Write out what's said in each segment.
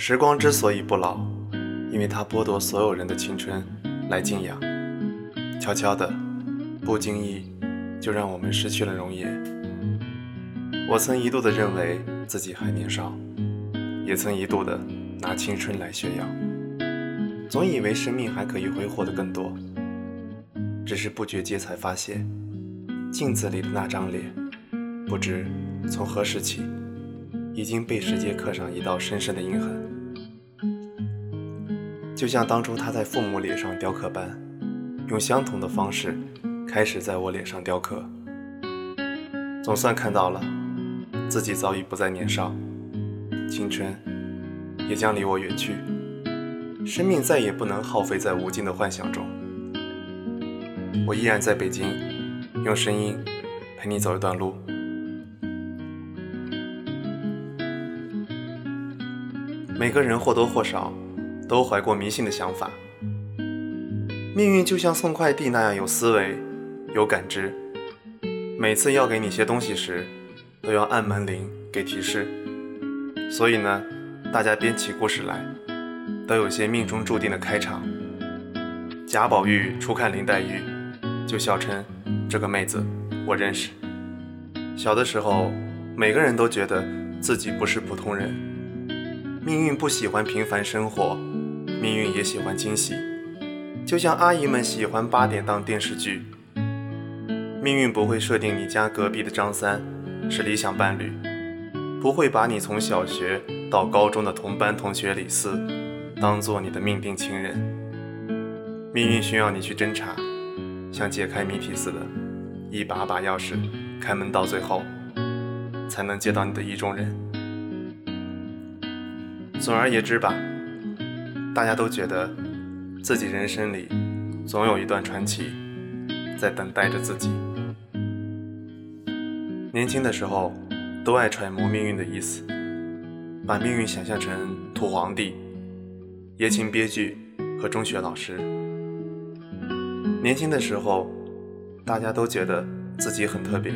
时光之所以不老，因为它剥夺所有人的青春来静养，悄悄的，不经意，就让我们失去了容颜。我曾一度的认为自己还年少，也曾一度的拿青春来炫耀，总以为生命还可以挥霍的更多。只是不觉间才发现，镜子里的那张脸，不知从何时起，已经被时间刻上一道深深的印痕。就像当初他在父母脸上雕刻般，用相同的方式开始在我脸上雕刻。总算看到了，自己早已不再年少，青春也将离我远去，生命再也不能耗费在无尽的幻想中。我依然在北京，用声音陪你走一段路。每个人或多或少。都怀过迷信的想法，命运就像送快递那样有思维、有感知。每次要给你些东西时，都要按门铃给提示。所以呢，大家编起故事来，都有些命中注定的开场。贾宝玉初看林黛玉，就笑称这个妹子我认识。小的时候，每个人都觉得自己不是普通人，命运不喜欢平凡生活。命运也喜欢惊喜，就像阿姨们喜欢八点档电视剧。命运不会设定你家隔壁的张三是理想伴侣，不会把你从小学到高中的同班同学李四当做你的命定情人。命运需要你去侦查，像解开谜题似的，一把把钥匙开门到最后，才能接到你的意中人。总而言之吧。大家都觉得自己人生里总有一段传奇在等待着自己。年轻的时候都爱揣摩命运的意思，把命运想象成土皇帝、言情编剧和中学老师。年轻的时候，大家都觉得自己很特别。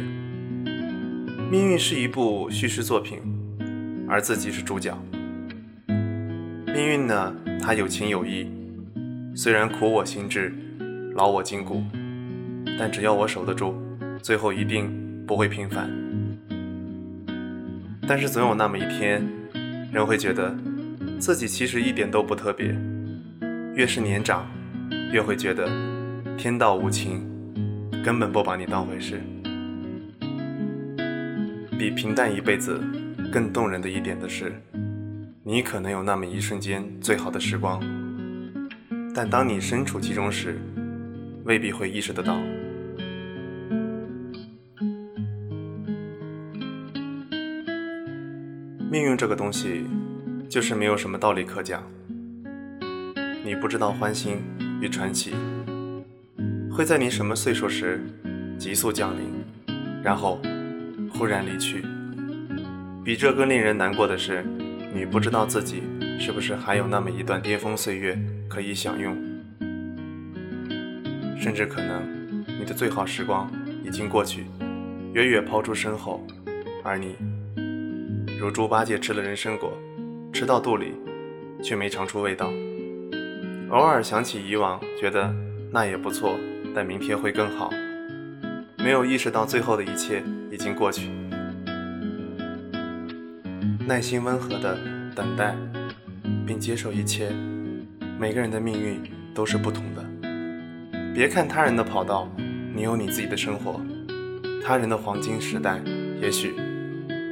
命运是一部叙事作品，而自己是主角。命运呢？他有情有义，虽然苦我心志，劳我筋骨，但只要我守得住，最后一定不会平凡。但是总有那么一天，人会觉得自己其实一点都不特别。越是年长，越会觉得天道无情，根本不把你当回事。比平淡一辈子更动人的一点的是。你可能有那么一瞬间最好的时光，但当你身处其中时，未必会意识得到。命运这个东西，就是没有什么道理可讲。你不知道欢欣与传奇会在你什么岁数时急速降临，然后忽然离去。比这更令人难过的是。你不知道自己是不是还有那么一段巅峰岁月可以享用，甚至可能你的最好时光已经过去，远远抛诸身后，而你如猪八戒吃了人参果，吃到肚里却没尝出味道。偶尔想起以往，觉得那也不错，但明天会更好，没有意识到最后的一切已经过去。耐心温和的等待，并接受一切。每个人的命运都是不同的。别看他人的跑道，你有你自己的生活。他人的黄金时代，也许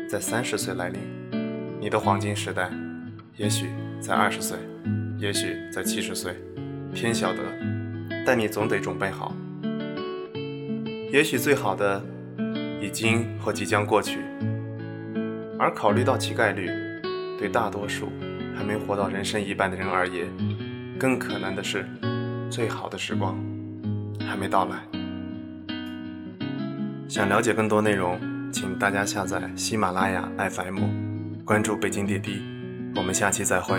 在三十岁来临；你的黄金时代，也许在二十岁，也许在七十岁，天晓得。但你总得准备好。也许最好的已经或即将过去，而考虑到其概率，对大多数还没活到人生一半的人而言，更可能的是，最好的时光还没到来。想了解更多内容，请大家下载喜马拉雅 FM，关注北京点滴。我们下期再会。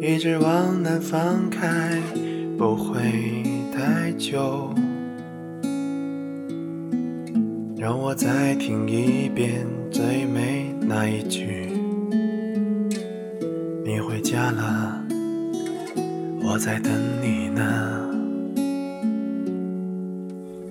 一直往南方开，不会太久。让我再听一遍最美那一句，你回家了，我在等你呢。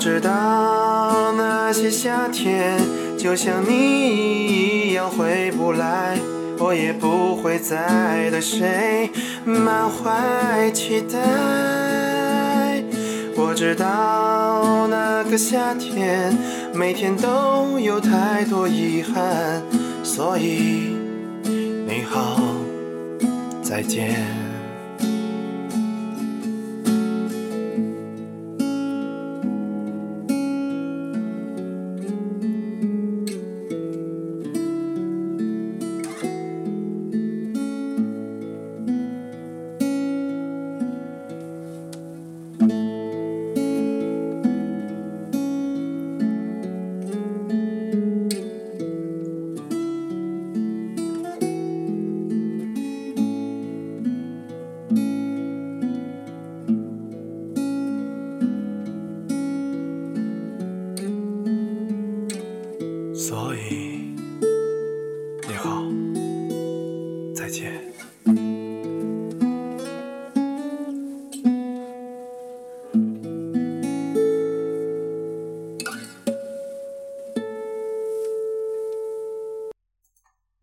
我知道那些夏天就像你一样回不来，我也不会再对谁满怀期待。我知道那个夏天每天都有太多遗憾，所以你好，再见。所以，